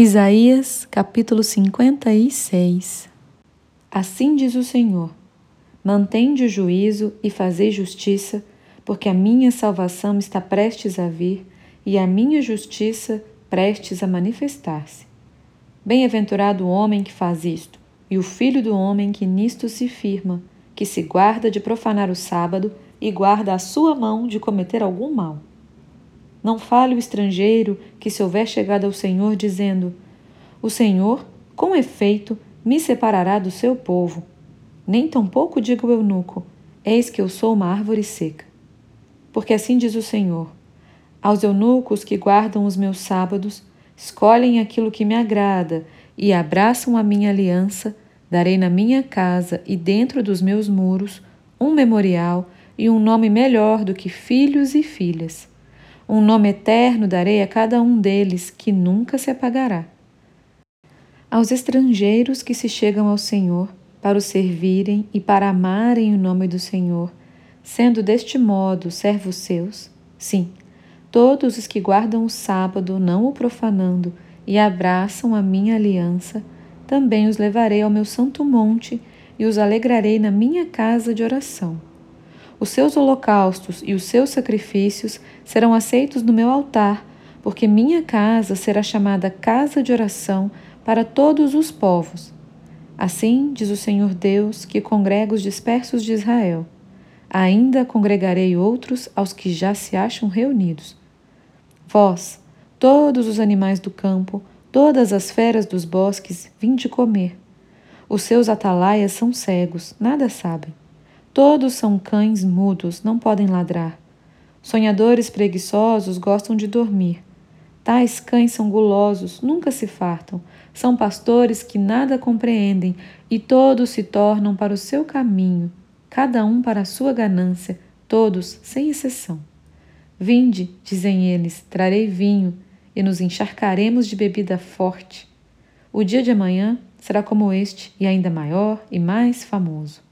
Isaías capítulo 56 Assim diz o Senhor: Mantende o juízo e fazei justiça, porque a minha salvação está prestes a vir e a minha justiça prestes a manifestar-se. Bem-aventurado o homem que faz isto, e o filho do homem que nisto se firma, que se guarda de profanar o sábado e guarda a sua mão de cometer algum mal. Não fale o estrangeiro que se houver chegado ao Senhor, dizendo: O Senhor, com efeito, me separará do seu povo. Nem tampouco diga o eunuco: Eis que eu sou uma árvore seca. Porque assim diz o Senhor: Aos eunucos que guardam os meus sábados, escolhem aquilo que me agrada e abraçam a minha aliança, darei na minha casa e dentro dos meus muros um memorial e um nome melhor do que filhos e filhas um nome eterno darei a cada um deles, que nunca se apagará. Aos estrangeiros que se chegam ao Senhor, para o servirem e para amarem o nome do Senhor, sendo deste modo servos seus, sim, todos os que guardam o sábado, não o profanando, e abraçam a minha aliança, também os levarei ao meu santo monte e os alegrarei na minha casa de oração. Os seus holocaustos e os seus sacrifícios serão aceitos no meu altar, porque minha casa será chamada casa de oração para todos os povos. Assim diz o Senhor Deus, que congrega os dispersos de Israel. Ainda congregarei outros aos que já se acham reunidos. Vós, todos os animais do campo, todas as feras dos bosques, vinde comer. Os seus atalaias são cegos, nada sabem. Todos são cães mudos, não podem ladrar. Sonhadores preguiçosos gostam de dormir. Tais cães são gulosos, nunca se fartam. São pastores que nada compreendem e todos se tornam para o seu caminho, cada um para a sua ganância, todos sem exceção. Vinde, dizem eles, trarei vinho e nos encharcaremos de bebida forte. O dia de amanhã será como este e ainda maior e mais famoso.